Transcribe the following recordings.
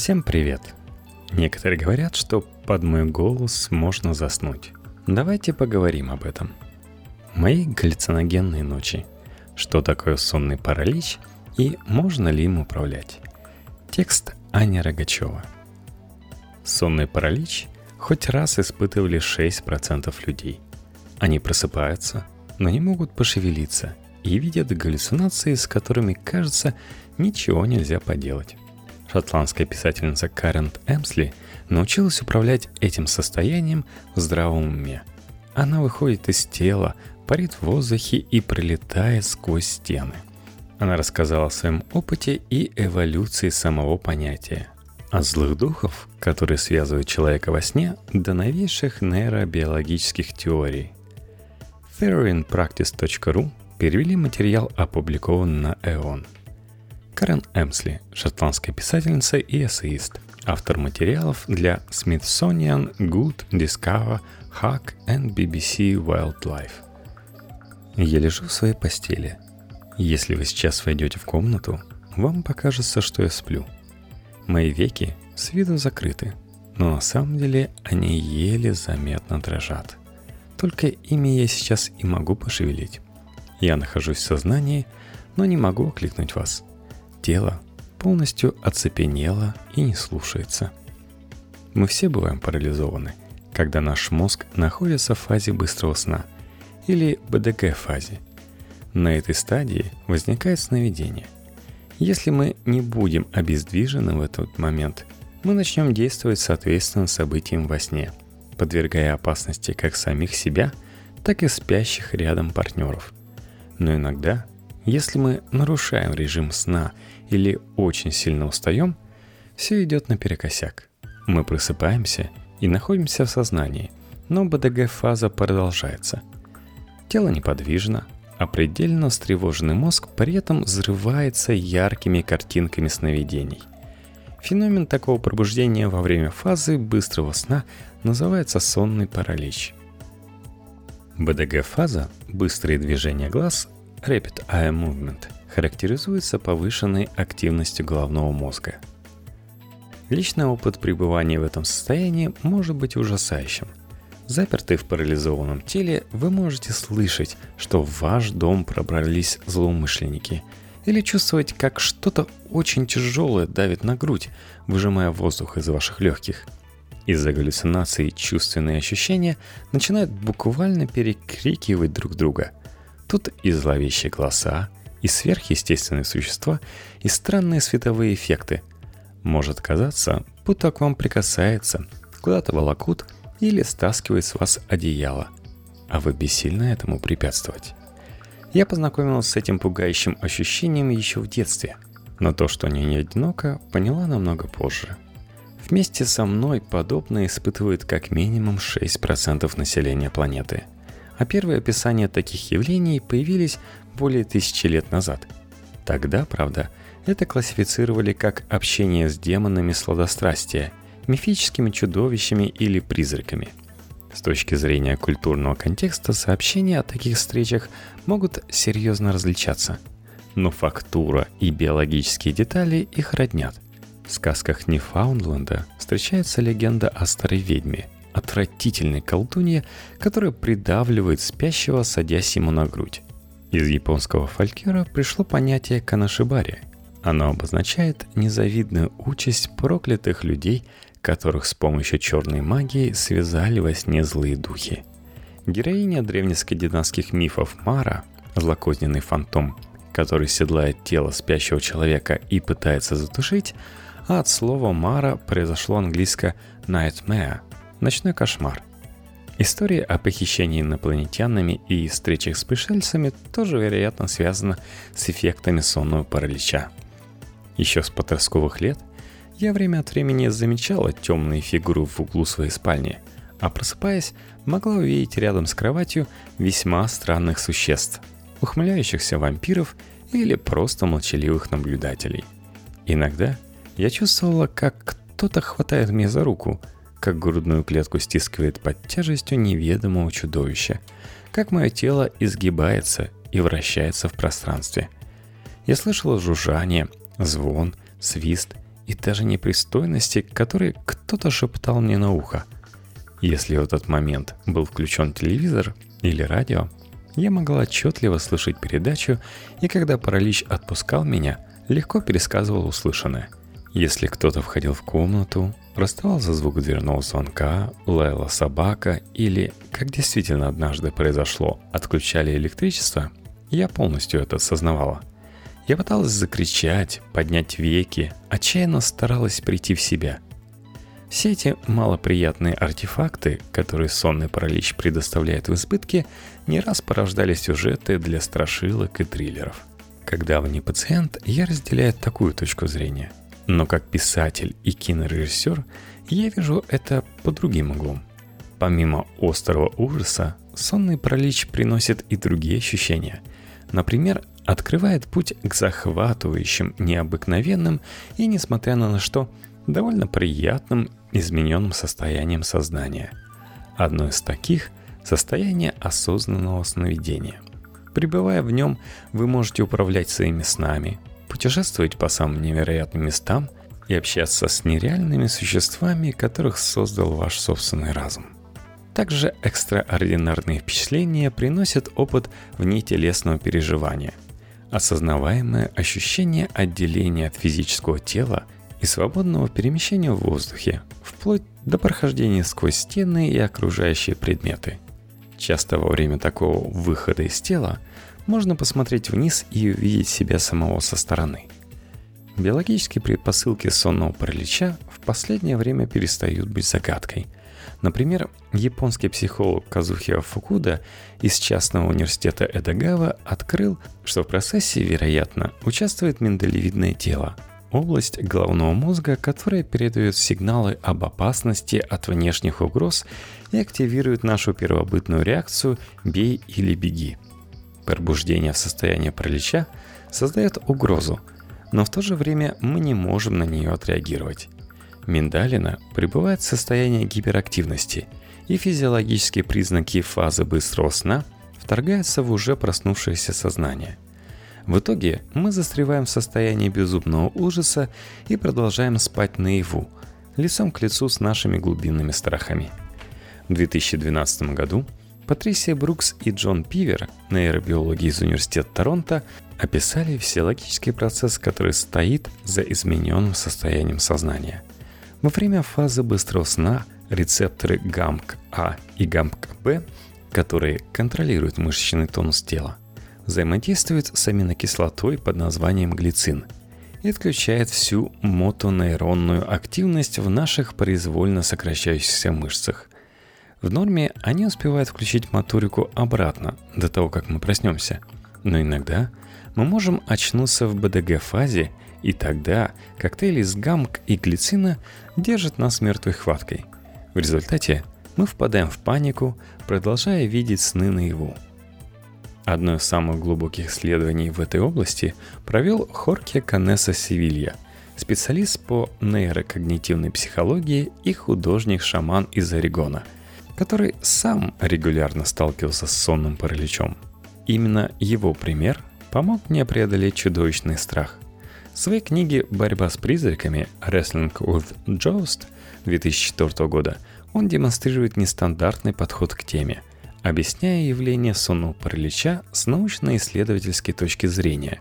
Всем привет! Некоторые говорят, что под мой голос можно заснуть. Давайте поговорим об этом. Мои галлюциногенные ночи. Что такое сонный паралич и можно ли им управлять? Текст Аня Рогачева. Сонный паралич хоть раз испытывали 6% людей. Они просыпаются, но не могут пошевелиться и видят галлюцинации, с которыми, кажется, ничего нельзя поделать. Шотландская писательница Карен Эмсли научилась управлять этим состоянием в здравом уме. Она выходит из тела, парит в воздухе и пролетает сквозь стены. Она рассказала о своем опыте и эволюции самого понятия. От злых духов, которые связывают человека во сне, до новейших нейробиологических теорий. TheoryandPractice.ru перевели материал, опубликованный на EON. Карен Эмсли, шотландская писательница и эссеист, автор материалов для Smithsonian Good Discover Hack and BBC Wildlife. Я лежу в своей постели. Если вы сейчас войдете в комнату, вам покажется, что я сплю. Мои веки с виду закрыты, но на самом деле они еле заметно дрожат. Только ими я сейчас и могу пошевелить. Я нахожусь в сознании, но не могу окликнуть вас. Тело полностью оцепенело и не слушается. Мы все бываем парализованы, когда наш мозг находится в фазе быстрого сна или БДГ-фазе. На этой стадии возникает сновидение. Если мы не будем обездвижены в этот момент, мы начнем действовать соответственно событиям во сне, подвергая опасности как самих себя, так и спящих рядом партнеров – но иногда, если мы нарушаем режим сна или очень сильно устаем, все идет наперекосяк. Мы просыпаемся и находимся в сознании, но БДГ-фаза продолжается. Тело неподвижно, а предельно встревоженный мозг при этом взрывается яркими картинками сновидений. Феномен такого пробуждения во время фазы быстрого сна называется сонный паралич – БДГ-фаза, быстрые движения глаз, Rapid Eye Movement, характеризуется повышенной активностью головного мозга. Личный опыт пребывания в этом состоянии может быть ужасающим. Запертый в парализованном теле, вы можете слышать, что в ваш дом пробрались злоумышленники, или чувствовать, как что-то очень тяжелое давит на грудь, выжимая воздух из ваших легких – из-за галлюцинаций чувственные ощущения начинают буквально перекрикивать друг друга. Тут и зловещие голоса, и сверхъестественные существа, и странные световые эффекты. Может казаться, будто к вам прикасается, куда-то волокут или стаскивает с вас одеяло, а вы бессильно этому препятствовать. Я познакомился с этим пугающим ощущением еще в детстве, но то, что не одиноко, поняла намного позже – Вместе со мной подобное испытывает как минимум 6% населения планеты. А первые описания таких явлений появились более тысячи лет назад. Тогда, правда, это классифицировали как общение с демонами сладострастия, мифическими чудовищами или призраками. С точки зрения культурного контекста сообщения о таких встречах могут серьезно различаться. Но фактура и биологические детали их роднят – в сказках Ньюфаундленда встречается легенда о старой ведьме, отвратительной колдунье, которая придавливает спящего, садясь ему на грудь. Из японского фольклора пришло понятие канашибари. Оно обозначает незавидную участь проклятых людей, которых с помощью черной магии связали во сне злые духи. Героиня древнескандинавских мифов Мара, злокозненный фантом, который седлает тело спящего человека и пытается затушить, а от слова «мара» произошло английское «nightmare» – «ночной кошмар». История о похищении инопланетянами и встречах с пришельцами тоже, вероятно, связана с эффектами сонного паралича. Еще с подростковых лет я время от времени замечала темные фигуры в углу своей спальни, а просыпаясь, могла увидеть рядом с кроватью весьма странных существ, ухмыляющихся вампиров или просто молчаливых наблюдателей. Иногда – я чувствовала, как кто-то хватает меня за руку, как грудную клетку стискивает под тяжестью неведомого чудовища, как мое тело изгибается и вращается в пространстве. Я слышала жужжание, звон, свист и даже непристойности, которые кто-то шептал мне на ухо. Если в этот момент был включен телевизор или радио, я могла отчетливо слышать передачу, и когда паралич отпускал меня, легко пересказывал услышанное. Если кто-то входил в комнату, раздавался звук дверного звонка, лаяла собака или, как действительно однажды произошло, отключали электричество, я полностью это осознавала. Я пыталась закричать, поднять веки, отчаянно старалась прийти в себя. Все эти малоприятные артефакты, которые сонный паралич предоставляет в избытке, не раз порождали сюжеты для страшилок и триллеров. Как давний пациент, я разделяю такую точку зрения. Но как писатель и кинорежиссер, я вижу это по другим углом. Помимо острого ужаса, сонный паралич приносит и другие ощущения. Например, открывает путь к захватывающим, необыкновенным и, несмотря на что, довольно приятным измененным состоянием сознания. Одно из таких – состояние осознанного сновидения. Пребывая в нем, вы можете управлять своими снами, путешествовать по самым невероятным местам и общаться с нереальными существами, которых создал ваш собственный разум. Также экстраординарные впечатления приносят опыт внетелесного переживания – осознаваемое ощущение отделения от физического тела и свободного перемещения в воздухе, вплоть до прохождения сквозь стены и окружающие предметы. Часто во время такого выхода из тела можно посмотреть вниз и увидеть себя самого со стороны. Биологические предпосылки сонного паралича в последнее время перестают быть загадкой – Например, японский психолог Казухио Фукуда из частного университета Эдагава открыл, что в процессе, вероятно, участвует миндалевидное тело, область головного мозга, которая передает сигналы об опасности от внешних угроз и активирует нашу первобытную реакцию «бей или беги». Пробуждение в состоянии паралича создает угрозу, но в то же время мы не можем на нее отреагировать. Миндалина пребывает в состоянии гиперактивности, и физиологические признаки фазы быстрого сна вторгаются в уже проснувшееся сознание. В итоге мы застреваем в состоянии безумного ужаса и продолжаем спать наяву, лицом к лицу с нашими глубинными страхами. В 2012 году Патрисия Брукс и Джон Пивер, нейробиологи из Университета Торонто, описали физиологический процесс, который стоит за измененным состоянием сознания – во время фазы быстрого сна рецепторы ГАМК-А и ГАМК-Б, которые контролируют мышечный тонус тела, взаимодействуют с аминокислотой под названием глицин и отключает всю мотонейронную активность в наших произвольно сокращающихся мышцах. В норме они успевают включить моторику обратно, до того, как мы проснемся. Но иногда мы можем очнуться в БДГ-фазе и тогда коктейль из гамк и глицина держат нас мертвой хваткой. В результате мы впадаем в панику, продолжая видеть сны наяву. Одно из самых глубоких исследований в этой области провел Хорке Канеса Севилья, специалист по нейрокогнитивной психологии и художник-шаман из Орегона, который сам регулярно сталкивался с сонным параличом. Именно его пример помог мне преодолеть чудовищный страх – в своей книге «Борьба с призраками» Wrestling with Ghost 2004 года он демонстрирует нестандартный подход к теме, объясняя явление сонного паралича с научно-исследовательской точки зрения,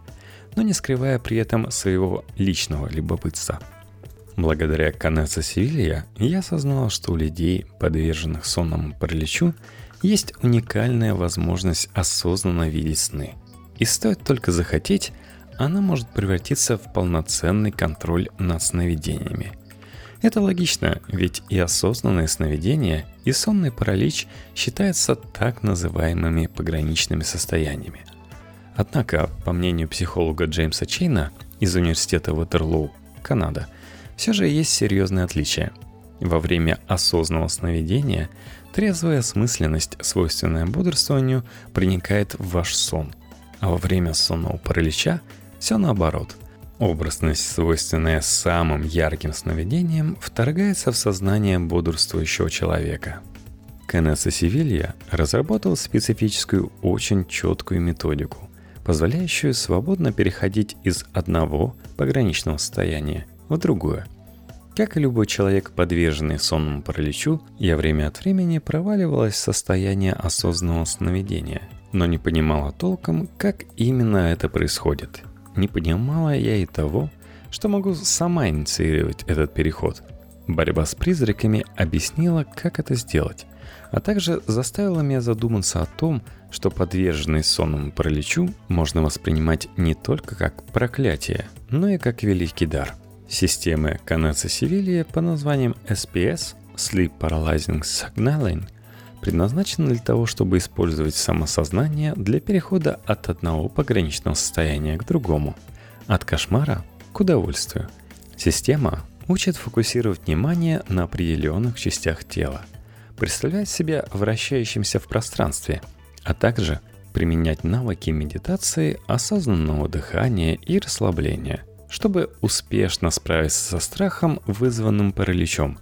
но не скрывая при этом своего личного любопытства. Благодаря Канеса Севилья я осознал, что у людей, подверженных сонному параличу, есть уникальная возможность осознанно видеть сны. И стоит только захотеть, она может превратиться в полноценный контроль над сновидениями. Это логично, ведь и осознанное сновидение, и сонный паралич считаются так называемыми пограничными состояниями. Однако, по мнению психолога Джеймса Чейна из Университета Ватерлоу, Канада, все же есть серьезные отличия. Во время осознанного сновидения трезвая осмысленность, свойственная бодрствованию, проникает в ваш сон, а во время сонного паралича все наоборот. Образность, свойственная самым ярким сновидениям, вторгается в сознание бодрствующего человека. Кеннеса Севилья разработал специфическую, очень четкую методику, позволяющую свободно переходить из одного пограничного состояния в другое. Как и любой человек, подверженный сонному параличу, я время от времени проваливалась в состояние осознанного сновидения, но не понимала толком, как именно это происходит. Не понимала я и того, что могу сама инициировать этот переход. Борьба с призраками объяснила, как это сделать, а также заставила меня задуматься о том, что подверженный сонному параличу можно воспринимать не только как проклятие, но и как великий дар. Системы Канеца Севилья по названием SPS Sleep Paralyzing Signaling предназначены для того, чтобы использовать самосознание для перехода от одного пограничного состояния к другому, от кошмара к удовольствию. Система учит фокусировать внимание на определенных частях тела, представлять себя вращающимся в пространстве – а также применять навыки медитации, осознанного дыхания и расслабления, чтобы успешно справиться со страхом, вызванным параличом.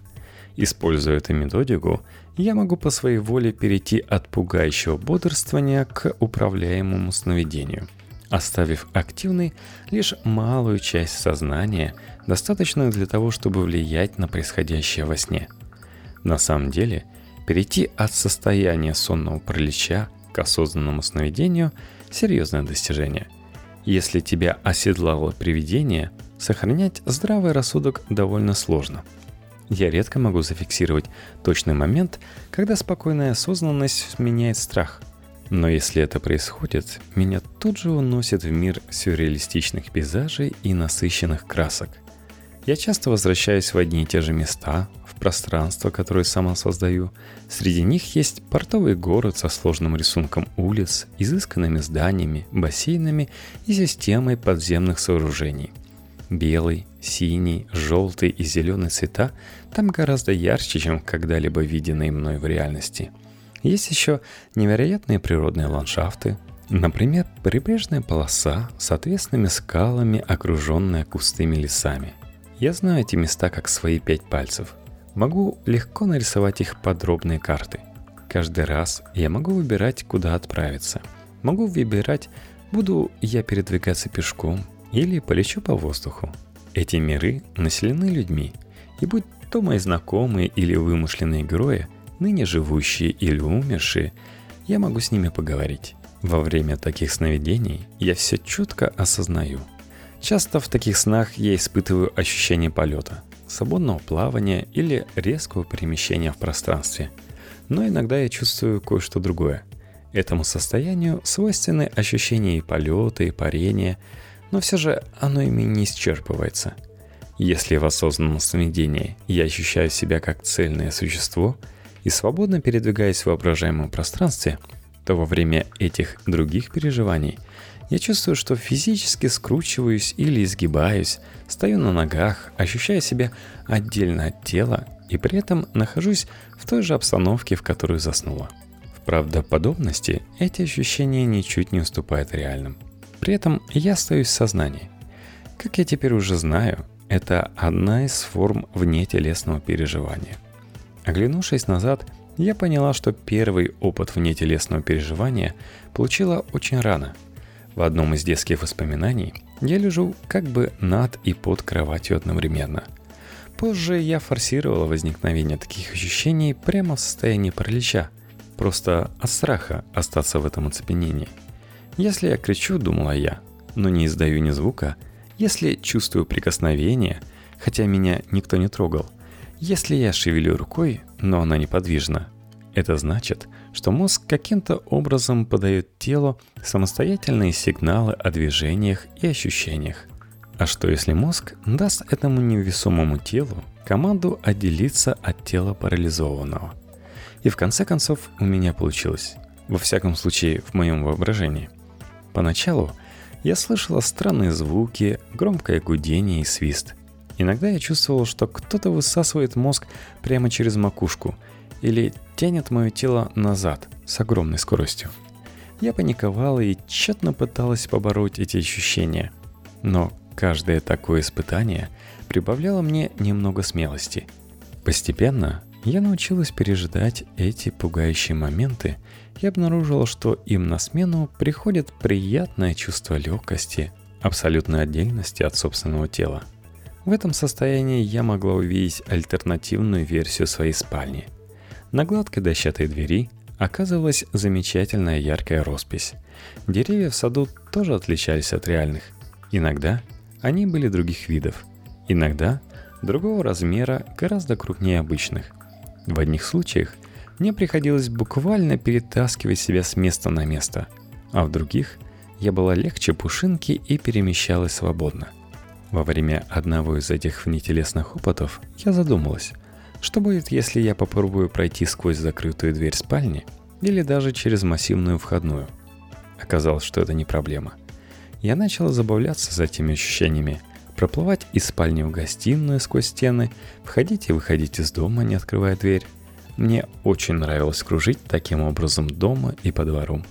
Используя эту методику, я могу по своей воле перейти от пугающего бодрствования к управляемому сновидению, оставив активной лишь малую часть сознания, достаточную для того, чтобы влиять на происходящее во сне. На самом деле, перейти от состояния сонного паралича к осознанному сновидению – серьезное достижение. Если тебя оседлало привидение, сохранять здравый рассудок довольно сложно. Я редко могу зафиксировать точный момент, когда спокойная осознанность сменяет страх. Но если это происходит, меня тут же уносит в мир сюрреалистичных пейзажей и насыщенных красок. Я часто возвращаюсь в одни и те же места, пространство, которое сама создаю. Среди них есть портовый город со сложным рисунком улиц, изысканными зданиями, бассейнами и системой подземных сооружений. Белый, синий, желтый и зеленый цвета там гораздо ярче, чем когда-либо виденные мной в реальности. Есть еще невероятные природные ландшафты, Например, прибрежная полоса с отвесными скалами, окруженная густыми лесами. Я знаю эти места как свои пять пальцев. Могу легко нарисовать их подробные карты. Каждый раз я могу выбирать, куда отправиться. Могу выбирать, буду я передвигаться пешком или полечу по воздуху. Эти миры населены людьми, и будь то мои знакомые или вымышленные герои, ныне живущие или умершие, я могу с ними поговорить. Во время таких сновидений я все четко осознаю. Часто в таких снах я испытываю ощущение полета – свободного плавания или резкого перемещения в пространстве. Но иногда я чувствую кое-что другое. Этому состоянию свойственны ощущения и полета, и парения, но все же оно ими не исчерпывается. Если в осознанном сновидении я ощущаю себя как цельное существо и свободно передвигаюсь в воображаемом пространстве, то во время этих других переживаний я чувствую, что физически скручиваюсь или изгибаюсь, стою на ногах, ощущая себя отдельно от тела и при этом нахожусь в той же обстановке, в которую заснула. В правдоподобности эти ощущения ничуть не уступают реальным. При этом я остаюсь в сознании. Как я теперь уже знаю, это одна из форм внетелесного переживания. Оглянувшись назад, я поняла, что первый опыт внетелесного переживания получила очень рано – в одном из детских воспоминаний я лежу как бы над и под кроватью одновременно. Позже я форсировала возникновение таких ощущений прямо в состоянии паралича, просто от страха остаться в этом оцепенении. Если я кричу, думала я, но не издаю ни звука, если чувствую прикосновение, хотя меня никто не трогал, если я шевелю рукой, но она неподвижна, это значит, что мозг каким-то образом подает телу самостоятельные сигналы о движениях и ощущениях. А что если мозг даст этому невесомому телу команду отделиться от тела парализованного? И в конце концов у меня получилось. Во всяком случае, в моем воображении. Поначалу я слышала странные звуки, громкое гудение и свист. Иногда я чувствовал, что кто-то высасывает мозг прямо через макушку – или тянет мое тело назад с огромной скоростью. Я паниковала и тщетно пыталась побороть эти ощущения. Но каждое такое испытание прибавляло мне немного смелости. Постепенно я научилась пережидать эти пугающие моменты и обнаружила, что им на смену приходит приятное чувство легкости, абсолютной отдельности от собственного тела. В этом состоянии я могла увидеть альтернативную версию своей спальни. На гладкой дощатой двери оказывалась замечательная яркая роспись. Деревья в саду тоже отличались от реальных. Иногда они были других видов, иногда другого размера, гораздо крупнее обычных. В одних случаях мне приходилось буквально перетаскивать себя с места на место, а в других я была легче пушинки и перемещалась свободно. Во время одного из этих внетелесных опытов я задумалась, что будет, если я попробую пройти сквозь закрытую дверь спальни или даже через массивную входную. Оказалось, что это не проблема. Я начала забавляться с этими ощущениями, проплывать из спальни в гостиную сквозь стены, входить и выходить из дома, не открывая дверь. Мне очень нравилось кружить таким образом дома и по двору.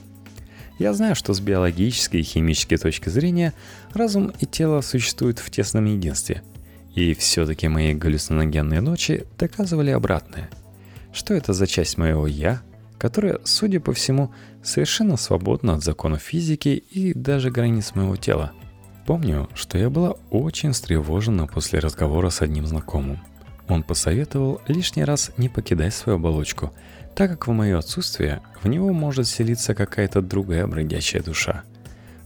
Я знаю, что с биологической и химической точки зрения разум и тело существуют в тесном единстве. И все-таки мои галлюциногенные ночи доказывали обратное. Что это за часть моего «я», которая, судя по всему, совершенно свободна от законов физики и даже границ моего тела. Помню, что я была очень встревожена после разговора с одним знакомым. Он посоветовал лишний раз не покидать свою оболочку – так как в мое отсутствие в него может селиться какая-то другая бродячая душа.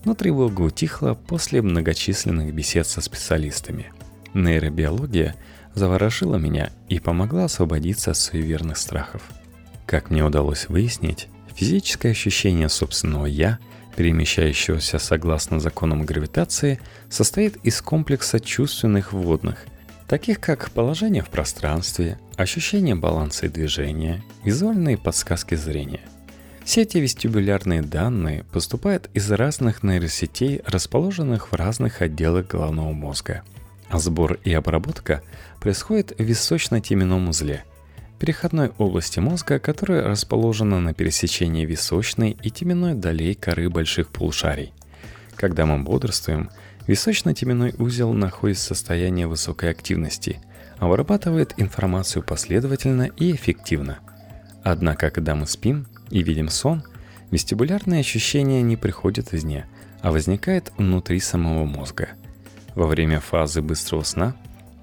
Но тревога утихла после многочисленных бесед со специалистами. Нейробиология заворожила меня и помогла освободиться от суеверных страхов. Как мне удалось выяснить, физическое ощущение собственного «я», перемещающегося согласно законам гравитации, состоит из комплекса чувственных вводных – таких как положение в пространстве, ощущение баланса и движения, визуальные подсказки зрения. Все эти вестибулярные данные поступают из разных нейросетей, расположенных в разных отделах головного мозга. А сбор и обработка происходит в височно-теменном узле, переходной области мозга, которая расположена на пересечении височной и теменной долей коры больших полушарий. Когда мы бодрствуем – Височно-теменной узел находится в состоянии высокой активности, а вырабатывает информацию последовательно и эффективно. Однако, когда мы спим и видим сон, вестибулярные ощущения не приходят извне, а возникает внутри самого мозга. Во время фазы быстрого сна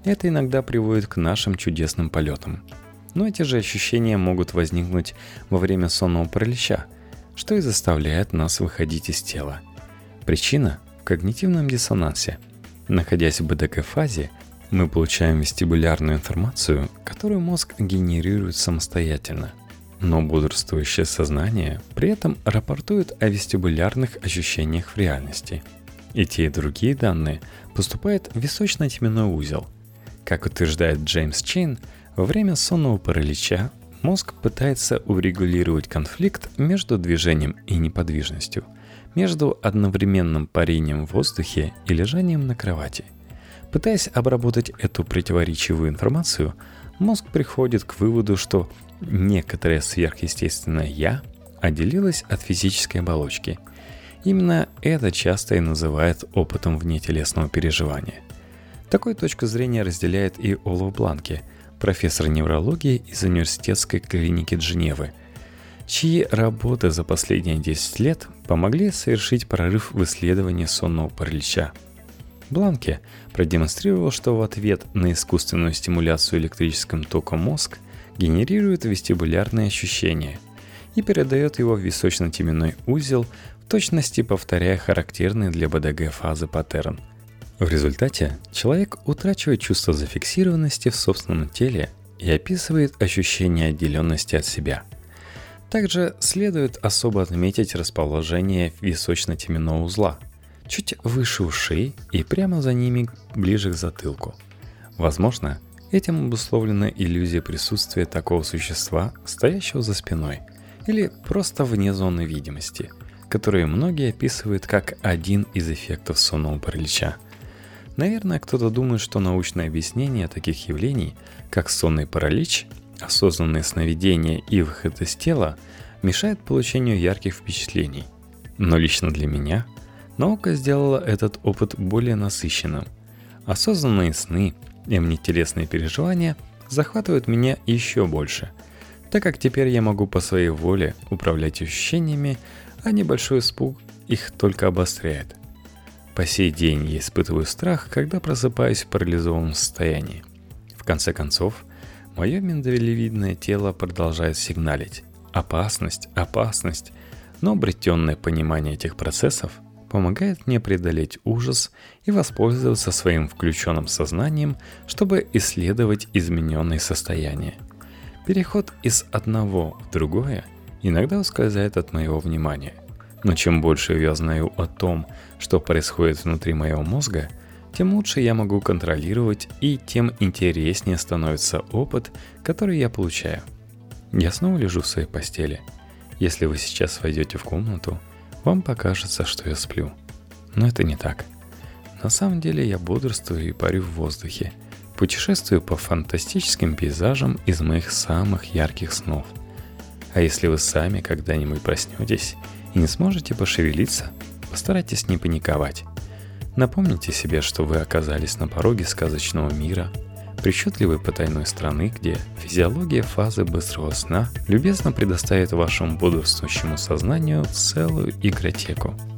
это иногда приводит к нашим чудесным полетам. Но эти же ощущения могут возникнуть во время сонного паралича, что и заставляет нас выходить из тела. Причина когнитивном диссонансе. Находясь в БДК-фазе, мы получаем вестибулярную информацию, которую мозг генерирует самостоятельно. Но бодрствующее сознание при этом рапортует о вестибулярных ощущениях в реальности. И те, и другие данные поступают в височно-теменной узел. Как утверждает Джеймс Чейн, во время сонного паралича мозг пытается урегулировать конфликт между движением и неподвижностью – между одновременным парением в воздухе и лежанием на кровати. Пытаясь обработать эту противоречивую информацию, мозг приходит к выводу, что некоторое сверхъестественное «я» отделилось от физической оболочки. Именно это часто и называют опытом внетелесного переживания. Такую точку зрения разделяет и Олаф Бланке, профессор неврологии из университетской клиники Дженевы – чьи работы за последние 10 лет помогли совершить прорыв в исследовании сонного паралича. Бланке продемонстрировал, что в ответ на искусственную стимуляцию электрическим током мозг генерирует вестибулярные ощущения и передает его в височно-теменной узел, точности повторяя характерные для БДГ фазы паттерн. В результате человек утрачивает чувство зафиксированности в собственном теле и описывает ощущение отделенности от себя – также следует особо отметить расположение височно-теменного узла, чуть выше ушей и прямо за ними ближе к затылку. Возможно, этим обусловлена иллюзия присутствия такого существа, стоящего за спиной, или просто вне зоны видимости, которые многие описывают как один из эффектов сонного паралича. Наверное, кто-то думает, что научное объяснение таких явлений, как сонный паралич, Осознанные сновидения и выход из тела мешают получению ярких впечатлений. Но лично для меня наука сделала этот опыт более насыщенным. Осознанные сны и внетелесные переживания захватывают меня еще больше, так как теперь я могу по своей воле управлять ощущениями, а небольшой испуг их только обостряет. по сей день я испытываю страх, когда просыпаюсь в парализованном состоянии. В конце концов, мое миндалевидное тело продолжает сигналить. Опасность, опасность. Но обретенное понимание этих процессов помогает мне преодолеть ужас и воспользоваться своим включенным сознанием, чтобы исследовать измененные состояния. Переход из одного в другое иногда ускользает от моего внимания. Но чем больше я знаю о том, что происходит внутри моего мозга, тем лучше я могу контролировать и тем интереснее становится опыт, который я получаю. Я снова лежу в своей постели. Если вы сейчас войдете в комнату, вам покажется, что я сплю. Но это не так. На самом деле я бодрствую и парю в воздухе, путешествую по фантастическим пейзажам из моих самых ярких снов. А если вы сами когда-нибудь проснетесь и не сможете пошевелиться, постарайтесь не паниковать. Напомните себе, что вы оказались на пороге сказочного мира, причудливой потайной страны, где физиология фазы быстрого сна любезно предоставит вашему бодрствующему сознанию целую игротеку –